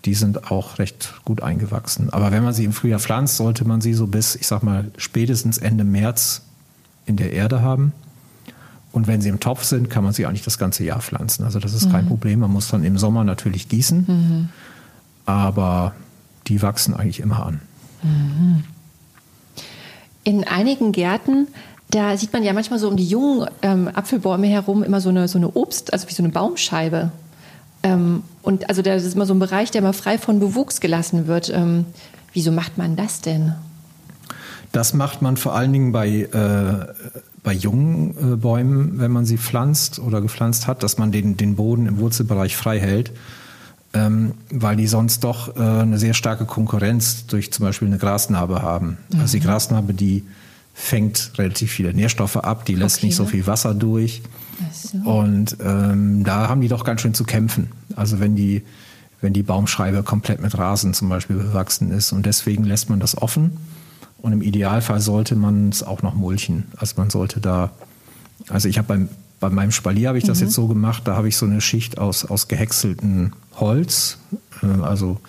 die sind auch recht gut eingewachsen. Aber wenn man sie im Frühjahr pflanzt, sollte man sie so bis, ich sag mal, spätestens Ende März in der Erde haben. Und wenn sie im Topf sind, kann man sie eigentlich das ganze Jahr pflanzen. Also das ist kein Problem. Man muss dann im Sommer natürlich gießen, aber die wachsen eigentlich immer an. In einigen Gärten, da sieht man ja manchmal so um die jungen ähm, Apfelbäume herum immer so eine, so eine Obst, also wie so eine Baumscheibe. Ähm, und also das ist immer so ein Bereich, der immer frei von Bewuchs gelassen wird. Ähm, wieso macht man das denn? Das macht man vor allen Dingen bei, äh, bei jungen äh, Bäumen, wenn man sie pflanzt oder gepflanzt hat, dass man den, den Boden im Wurzelbereich frei hält, ähm, weil die sonst doch äh, eine sehr starke Konkurrenz durch zum Beispiel eine Grasnarbe haben. Also die Grasnarbe, die fängt relativ viele Nährstoffe ab, die lässt Okay. nicht so viel Wasser durch. So. Und ähm, da haben die doch ganz schön zu kämpfen. Also wenn die, wenn die Baumscheibe komplett mit Rasen zum Beispiel bewachsen ist. Und deswegen lässt man das offen. Und im Idealfall sollte man es auch noch mulchen. Also man sollte da, also ich habe beim, bei meinem Spalier habe ich das jetzt so gemacht, da habe ich so eine Schicht aus, aus gehäckseltem Holz, äh, also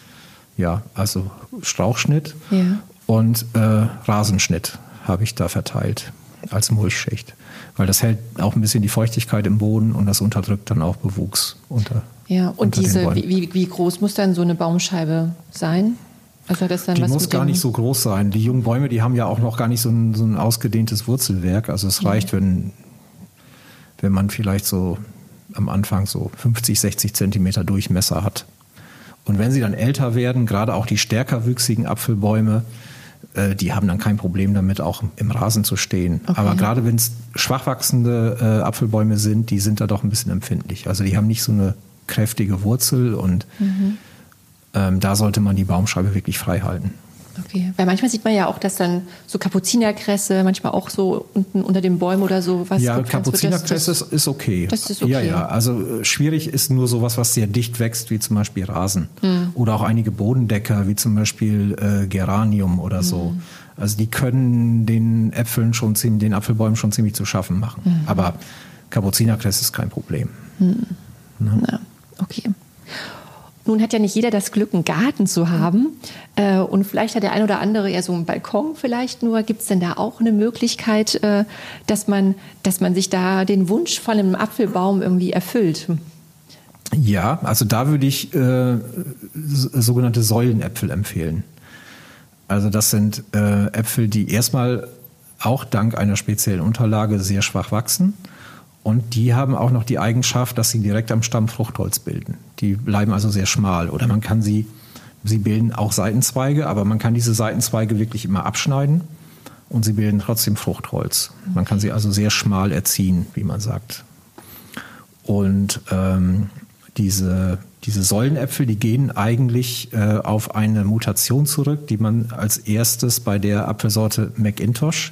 ja, also Strauchschnitt Ja. und äh, Rasenschnitt habe ich da verteilt als Mulchschicht. Weil das hält auch ein bisschen die Feuchtigkeit im Boden und das unterdrückt dann auch Bewuchs unter. Ja, und unter diese, wie, wie, groß muss dann so eine Baumscheibe sein? Also hat das dann Die muss gar nicht so groß sein. Die jungen Bäume, die haben ja auch noch gar nicht so ein, so ein ausgedehntes Wurzelwerk. Also es reicht, wenn, wenn man vielleicht so am Anfang so 50, 60 Zentimeter Durchmesser hat. Und wenn sie dann älter werden, gerade auch die stärker wüchsigen Apfelbäume, die haben dann kein Problem damit, auch im Rasen zu stehen. Okay. Aber gerade wenn es schwach wachsende äh, Apfelbäume sind, die sind da doch ein bisschen empfindlich. Also die haben nicht so eine kräftige Wurzel und ähm, da sollte man die Baumscheibe wirklich frei halten. Okay, weil manchmal sieht man ja auch, dass dann so Kapuzinerkresse, manchmal auch so unten unter den Bäumen oder so was ja, Kapuzinerkresse ist, ist okay. Das ist okay. Ja, ja. Also äh, schwierig ist nur sowas, was sehr dicht wächst, wie zum Beispiel Rasen. Hm. Oder auch einige Bodendecker, wie zum Beispiel äh, Geranium oder so. Hm. Also die können den Äpfeln schon ziemlich, den Apfelbäumen schon ziemlich zu schaffen machen. Hm. Aber Kapuzinerkresse ist kein Problem. Na, okay. Nun hat ja nicht jeder das Glück, einen Garten zu haben. Äh, und vielleicht hat der ein oder andere ja so einen Balkon vielleicht nur. Gibt es denn da auch eine Möglichkeit, äh, dass, man, dass man sich da den Wunsch von einem Apfelbaum irgendwie erfüllt? Ja, also da würde ich äh, sogenannte Säulenäpfel empfehlen. Also das sind äh, Äpfel, die erstmal auch dank einer speziellen Unterlage sehr schwach wachsen Und die haben auch noch die Eigenschaft, dass sie direkt am Stamm Fruchtholz bilden. Die bleiben also sehr schmal. Oder man kann sie, sie bilden auch Seitenzweige, aber man kann diese Seitenzweige wirklich immer abschneiden und sie bilden trotzdem Fruchtholz. Man kann sie also sehr schmal erziehen, wie man sagt. Und ähm, diese, diese Säulenäpfel, die gehen eigentlich äh, auf eine Mutation zurück, die man als erstes bei der Apfelsorte McIntosh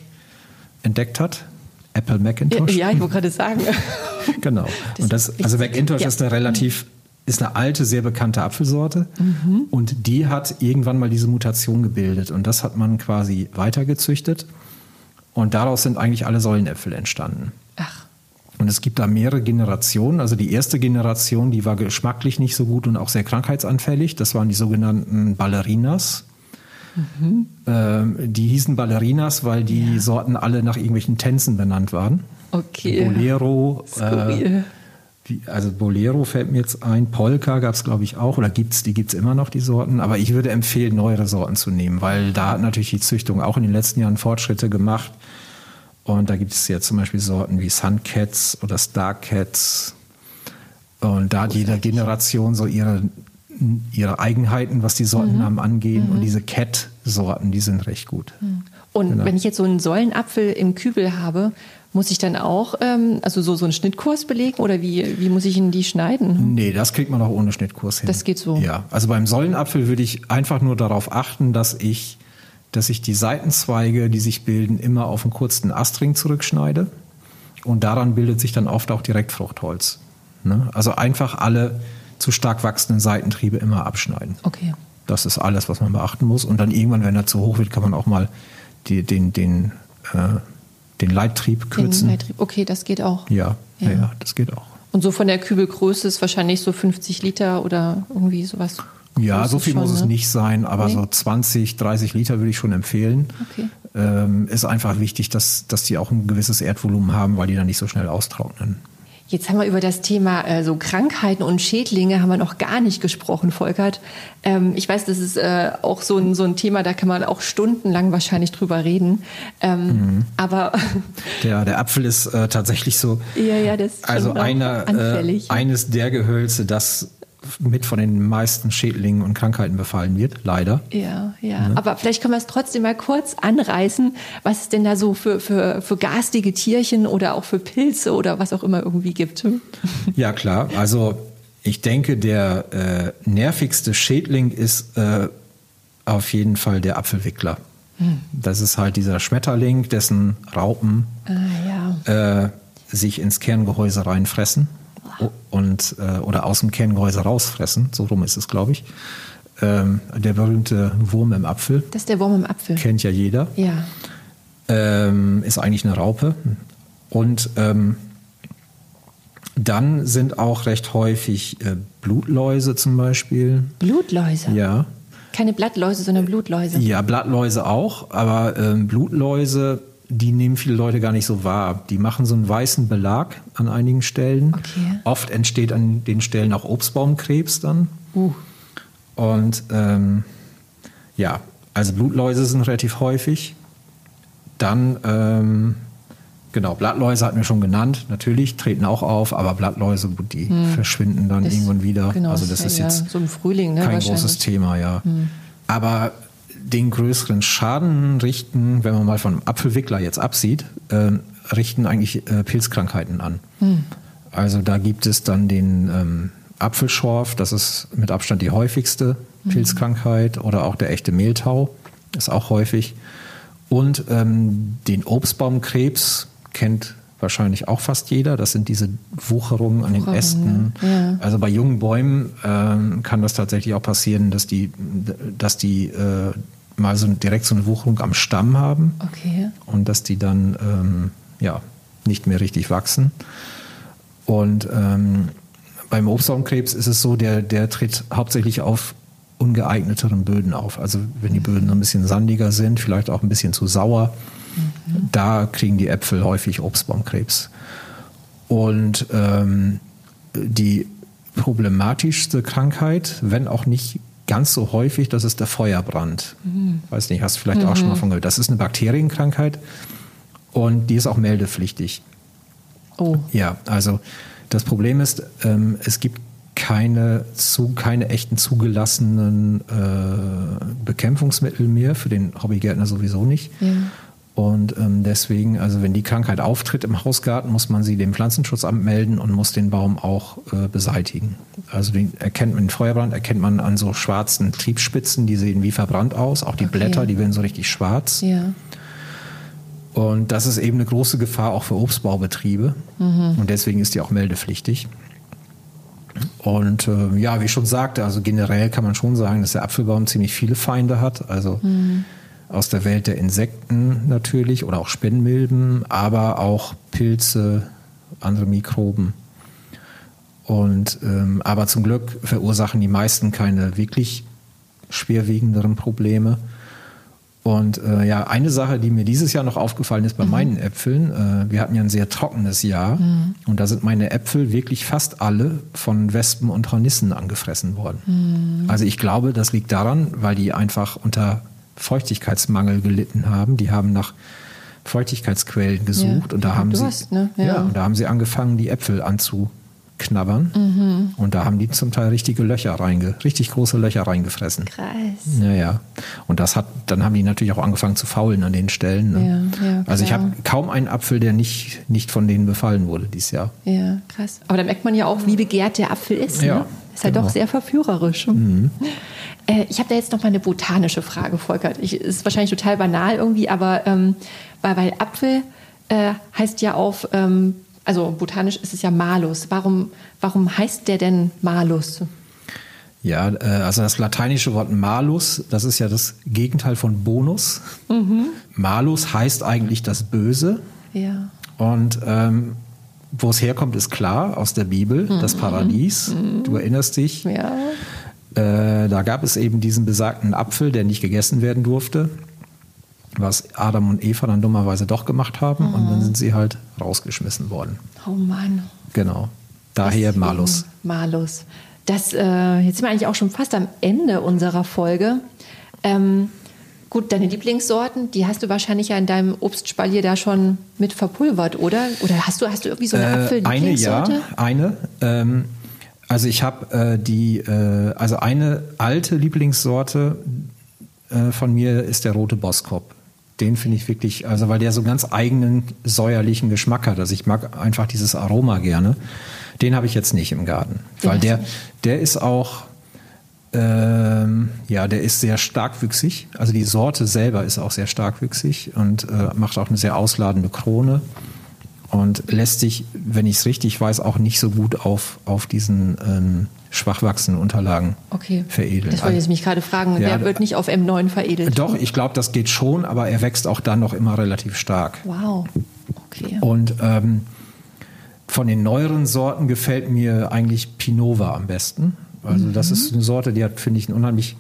entdeckt hat. Apple Macintosh. Ja, ich wollte gerade sagen. (laughs) genau. Das und das, also. Macintosh Ja. ist eine relativ, ist eine alte, sehr bekannte Apfelsorte. Mhm. Und die hat irgendwann mal diese Mutation gebildet. Und das hat man quasi weitergezüchtet. Und daraus sind eigentlich alle Säulenäpfel entstanden. Ach, Und es gibt da mehrere Generationen. Also die erste Generation, die war geschmacklich nicht so gut und auch sehr krankheitsanfällig. Das waren die sogenannten Ballerinas. Ähm, die hießen Ballerinas, weil die Sorten alle nach irgendwelchen Tänzen benannt waren. okay. Bolero. Äh, wie, also Bolero fällt mir jetzt ein. Polka gab es, glaube ich, auch. Oder gibt's, die gibt's immer noch, die Sorten. Aber ich würde empfehlen, neuere Sorten zu nehmen, weil da hat natürlich die Züchtung auch in den letzten Jahren Fortschritte gemacht. Und da gibt es ja zum Beispiel Sorten wie Suncats oder Starcats. Und da hat jede Generation so ihre, ihre Eigenheiten, was die Sortennamen angehen. Und diese Cat-Sorten, die sind recht gut. Und Genau. wenn ich jetzt so einen Säulenapfel im Kübel habe, muss ich dann auch ähm, also so, so einen Schnittkurs belegen oder wie, wie muss ich ihn die schneiden? Nee, das kriegt man auch ohne Schnittkurs hin. Das geht so. Ja, also beim Säulenapfel würde ich einfach nur darauf achten, dass ich, dass ich die Seitenzweige, die sich bilden, immer auf einen kurzen Astring zurückschneide. Und daran bildet sich dann oft auch direkt Fruchtholz. Ne? Also einfach alle zu stark wachsenden Seitentriebe immer abschneiden. Okay. Das ist alles, was man beachten muss. Und dann irgendwann, wenn er zu hoch wird, kann man auch mal die, den, den, äh, den Leittrieb Den kürzen. Leittrieb. Okay, das geht auch. Ja, ja, Ja. das geht auch. Und so von der Kübelgröße ist wahrscheinlich so 50 Liter oder irgendwie sowas. Ja, so viel schon, muss es ne? nicht sein, aber Nee? so 20, 30 Liter würde ich schon empfehlen. Okay. Ähm, ist einfach wichtig, dass, dass die auch ein gewisses Erdvolumen haben, weil die dann nicht so schnell austrocknen. Jetzt haben wir über das Thema äh, so Krankheiten und Schädlinge haben wir noch gar nicht gesprochen, Volkert. Ähm, ich weiß, das ist äh, auch so ein, so ein Thema, da kann man auch stundenlang wahrscheinlich drüber reden. Ähm, Mhm. Aber (laughs) Der, der Apfel ist äh, tatsächlich so, ja, ja, das ist also einer, äh, eines der Gehölze, das mit von den meisten Schädlingen und Krankheiten befallen wird, leider. Ja, ja. Aber vielleicht können wir es trotzdem mal kurz anreißen, was es denn da so für, für, für garstige Tierchen oder auch für Pilze oder was auch immer irgendwie gibt. Hm? (laughs) Ja, klar. Also ich denke, der äh, nervigste Schädling ist äh, auf jeden Fall der Apfelwickler. Das ist halt dieser Schmetterling, dessen Raupen Ah, ja. äh, sich ins Kerngehäuse reinfressen und äh, oder aus dem Kerngehäuse rausfressen. So rum ist es, glaube ich. Ähm, der berühmte Wurm im Apfel Das ist der Wurm im Apfel. kennt ja jeder. Ja. Ähm, ist eigentlich eine Raupe. Und ähm, dann sind auch recht häufig äh, Blutläuse zum Beispiel. Blutläuse. Ja. Keine Blattläuse, sondern Blutläuse. Ja, Blattläuse auch, aber ähm, Blutläuse, die nehmen viele Leute gar nicht so wahr. Die machen so einen weißen Belag an einigen Stellen. Okay. Oft entsteht an den Stellen auch Obstbaumkrebs dann. Uh. Und ähm, ja, also Blutläuse sind relativ häufig. Dann, ähm, genau, Blattläuse hatten wir schon genannt, natürlich, treten auch auf, aber Blattläuse, gut, die verschwinden dann Das- irgendwann wieder. genau, also das ist ist ja jetzt so Frühling, ne, kein großes Thema, ja. Aber den größeren Schaden richten, wenn man mal vom Apfelwickler jetzt absieht, ähm, richten eigentlich äh, Pilzkrankheiten an. Also da gibt es dann den ähm, Apfelschorf, das ist mit Abstand die häufigste Pilzkrankheit, oder auch der echte Mehltau, ist auch häufig. Und ähm, den Obstbaumkrebs kennt wahrscheinlich auch fast jeder. Das sind diese Wucherungen an den Wucherungen, Ästen. ja. Also bei jungen Bäumen ähm, kann das tatsächlich auch passieren, dass die, dass die äh, mal so direkt so eine Wucherung am Stamm haben Okay. und dass die dann ähm, ja, nicht mehr richtig wachsen. Und ähm, beim Obstbaumkrebs ist es so, der, der tritt hauptsächlich auf ungeeigneteren Böden auf. Also wenn die Böden ein bisschen sandiger sind, vielleicht auch ein bisschen zu sauer, da kriegen die Äpfel häufig Obstbaumkrebs. Und ähm, die problematischste Krankheit, wenn auch nicht ganz so häufig, das ist der Feuerbrand. Weiß nicht, hast du vielleicht auch schon mal von gehört. Das ist eine Bakterienkrankheit und die ist auch meldepflichtig. Oh. Ja, also das Problem ist, ähm, es gibt keine, zu, keine echten zugelassenen äh, Bekämpfungsmittel mehr, für den Hobbygärtner sowieso nicht. Ja. Und ähm, deswegen, also wenn die Krankheit auftritt im Hausgarten, muss man sie dem Pflanzenschutzamt melden und muss den Baum auch äh, beseitigen. Also den erkennt man, den Feuerbrand erkennt man an so schwarzen Triebspitzen, die sehen wie verbrannt aus. Auch die Okay. Blätter, die werden so richtig schwarz. Ja. Und das ist eben eine große Gefahr auch für Obstbaubetriebe. Und deswegen ist die auch meldepflichtig. Und äh, ja, wie ich schon sagte, also generell kann man schon sagen, dass der Apfelbaum ziemlich viele Feinde hat. Also aus der Welt der Insekten natürlich oder auch Spinnmilben, aber auch Pilze, andere Mikroben. Und ähm, aber zum Glück verursachen die meisten keine wirklich schwerwiegenderen Probleme. Und äh, ja, eine Sache, die mir dieses Jahr noch aufgefallen ist bei meinen Äpfeln, äh, wir hatten ja ein sehr trockenes Jahr und da sind meine Äpfel wirklich fast alle von Wespen und Hornissen angefressen worden. Also ich glaube, das liegt daran, weil die einfach unter Feuchtigkeitsmangel gelitten haben. Die haben nach Feuchtigkeitsquellen gesucht Ja, und da haben Durst, sie ne? Ja. ja, und da haben sie angefangen, die Äpfel anzuknabbern Mhm. und da haben die zum Teil richtige Löcher reinge, richtig große Löcher reingefressen. Krass. Ja, ja. Und das hat, dann haben die natürlich auch angefangen zu faulen an den Stellen. Ne? Ja, also ich habe kaum einen Apfel, der nicht, nicht von denen befallen wurde dieses Jahr. Ja, krass. Aber da merkt man ja auch, wie begehrt der Apfel ist. Ja, ne? Ist halt genau. doch sehr verführerisch. Äh, ich habe da jetzt noch mal eine botanische Frage, Volker. Ich, ist wahrscheinlich total banal irgendwie, aber ähm, weil, weil Apfel äh, heißt ja auf, ähm, also botanisch ist es ja Malus. Warum, warum heißt der denn Malus? Ja, äh, also das lateinische Wort malus, das ist ja das Gegenteil von bonus. Malus heißt eigentlich das Böse. Ja. Und ähm, wo es herkommt, ist klar, aus der Bibel, das Paradies. Du erinnerst dich. Ja. Äh, da gab es eben diesen besagten Apfel, der nicht gegessen werden durfte, was Adam und Eva dann dummerweise doch gemacht haben und dann sind sie halt rausgeschmissen worden. Oh Mann. Genau. Daher Deswegen Malus. Malus. Das, äh, jetzt sind wir eigentlich auch schon fast am Ende unserer Folge. Ähm, gut, deine Lieblingssorten, die hast du wahrscheinlich ja in deinem Obstspalier da schon mit verpulvert, oder? Oder hast du, hast du irgendwie so eine Äh, eine Apfel-Lieblingssorte? ja, eine. Ähm, also ich habe äh, die, äh, also eine alte Lieblingssorte äh, von mir ist der rote Boskop. Den finde ich wirklich, also weil der so einen ganz eigenen säuerlichen Geschmack hat. Also ich mag einfach dieses Aroma gerne. Den habe ich jetzt nicht im Garten, Den weil der, der ist auch, ähm, ja, der ist sehr starkwüchsig. Also die Sorte selber ist auch sehr starkwüchsig und äh, macht auch eine sehr ausladende Krone und lässt sich, wenn ich es richtig weiß, auch nicht so gut auf, auf diesen ähm, schwach wachsenden Unterlagen Okay. veredeln. Das wollte ich mich gerade fragen. Ja, der wird nicht auf M9 veredelt. Doch, ich glaube, das geht schon, aber er wächst auch dann noch immer relativ stark. Wow. Okay. Und ähm, von den neueren Sorten gefällt mir eigentlich Pinova am besten. Also das ist eine Sorte, die hat, finde ich, einen unheimlich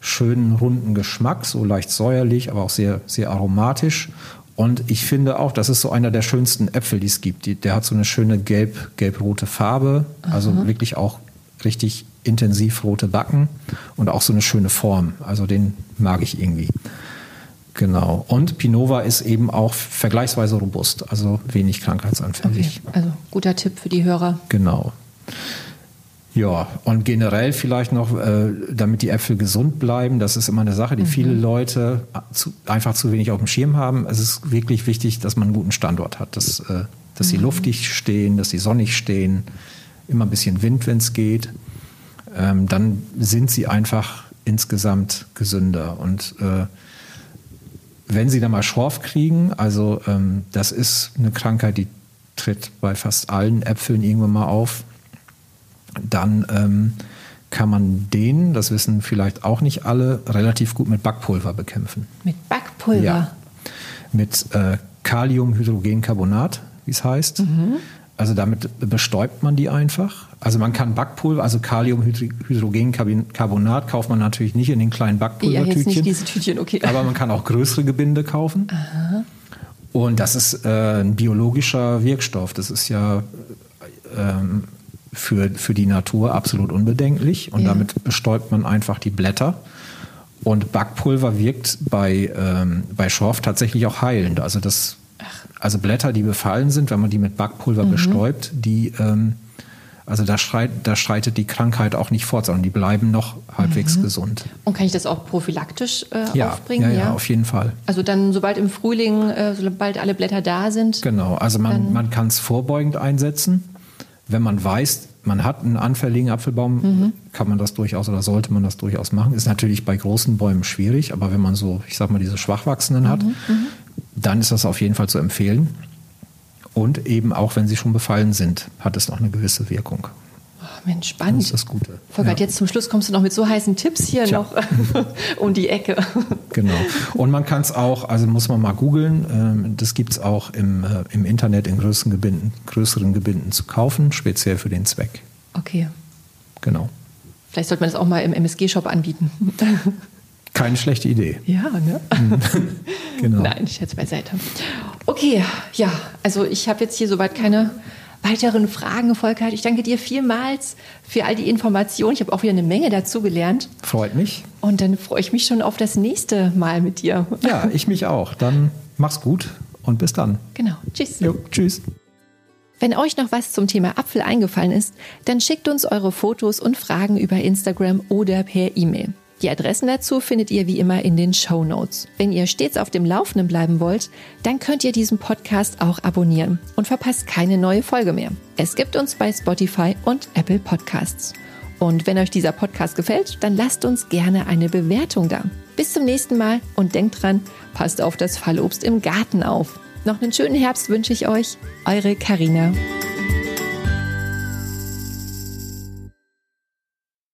schönen, runden Geschmack, so leicht säuerlich, aber auch sehr, sehr aromatisch. Und ich finde auch, das ist so einer der schönsten Äpfel, die es gibt. Die, der hat so eine schöne gelb, gelb-rote Farbe, also wirklich auch richtig intensiv rote Backen und auch so eine schöne Form. Also den mag ich irgendwie. Genau. Und Pinova ist eben auch vergleichsweise robust, also wenig okay. krankheitsanfällig. Also guter Tipp für die Hörer. Genau. Ja, und generell vielleicht noch, äh, damit die Äpfel gesund bleiben, das ist immer eine Sache, die viele Leute zu, einfach zu wenig auf dem Schirm haben. Es ist wirklich wichtig, dass man einen guten Standort hat, dass, äh, dass sie luftig stehen, dass sie sonnig stehen, immer ein bisschen Wind, wenn es geht. Ähm, dann sind sie einfach insgesamt gesünder. Und äh, wenn sie dann mal Schorf kriegen, also ähm, das ist eine Krankheit, die tritt bei fast allen Äpfeln irgendwann mal auf, dann ähm, kann man den, das wissen vielleicht auch nicht alle, relativ gut mit Backpulver bekämpfen. Mit Backpulver. Ja. Mit äh, Kaliumhydrogencarbonat, wie es heißt. Mhm. Also damit bestäubt man die einfach. Also man kann Backpulver, also Kaliumhydrogencarbonat kauft man natürlich nicht in den kleinen Ja, jetzt Backpulvertütchen. nicht diese Tütchen, okay. Aber man kann auch größere Gebinde kaufen. Und das ist äh, ein biologischer Wirkstoff. Das ist ja ähm, für, für die Natur absolut unbedenklich. Und Ja. damit bestäubt man einfach die Blätter. Und Backpulver wirkt bei, ähm, bei Schorf tatsächlich auch heilend. Also das Also Blätter, die befallen sind, wenn man die mit Backpulver Mhm. bestäubt, die, ähm, also da, schreit, da schreitet die Krankheit auch nicht fort, sondern die bleiben noch halbwegs gesund. Und kann ich das auch prophylaktisch äh, Ja, Mhm. aufbringen? ja, ja, auf jeden Fall. Also dann, sobald im Frühling, äh, sobald alle Blätter da sind. Genau, also man, man kann es vorbeugend einsetzen. Wenn man weiß, man hat einen anfälligen Apfelbaum, Mhm. kann man das durchaus oder sollte man das durchaus machen. Ist natürlich bei großen Bäumen schwierig, aber wenn man so, ich sag mal, diese schwach wachsenden hat, Mhm, dann ist das auf jeden Fall zu empfehlen. Und eben auch wenn sie schon befallen sind, hat es noch eine gewisse Wirkung. Mensch, Das spannend. ist das Gute. Volkert, Ja. jetzt zum Schluss kommst du noch mit so heißen Tipps hier Tja. noch (laughs) um die Ecke. Genau. Und man kann es auch, also muss man mal googeln, ähm, das gibt es auch im, äh, im Internet in größeren Gebinden, größeren Gebinden zu kaufen, speziell für den Zweck. Okay. Genau. Vielleicht sollte man das auch mal im MSG-Shop anbieten. (laughs) Keine schlechte Idee. Ja, ne? (laughs) Genau. Nein, Scherz beiseite. Okay, ja, also ich habe jetzt hier soweit keine weiteren Fragen, Volkert. Ich danke dir vielmals für all die Informationen. Ich habe auch wieder eine Menge dazu gelernt. Freut mich. Und dann freue ich mich schon auf das nächste Mal mit dir. Ja, ich mich auch. Dann mach's gut und bis dann. Genau. Tschüss. Jo, tschüss. Wenn euch noch was zum Thema Apfel eingefallen ist, dann schickt uns eure Fotos und Fragen über Instagram oder per E-Mail. Die Adressen dazu findet ihr wie immer in den Show Notes. Wenn ihr stets auf dem Laufenden bleiben wollt, dann könnt ihr diesen Podcast auch abonnieren und verpasst keine neue Folge mehr. Es gibt uns bei Spotify und Apple Podcasts. Und wenn euch dieser Podcast gefällt, dann lasst uns gerne eine Bewertung da. Bis zum nächsten Mal und denkt dran, passt auf das Fallobst im Garten auf. Noch einen schönen Herbst wünsche ich euch. Eure Karina.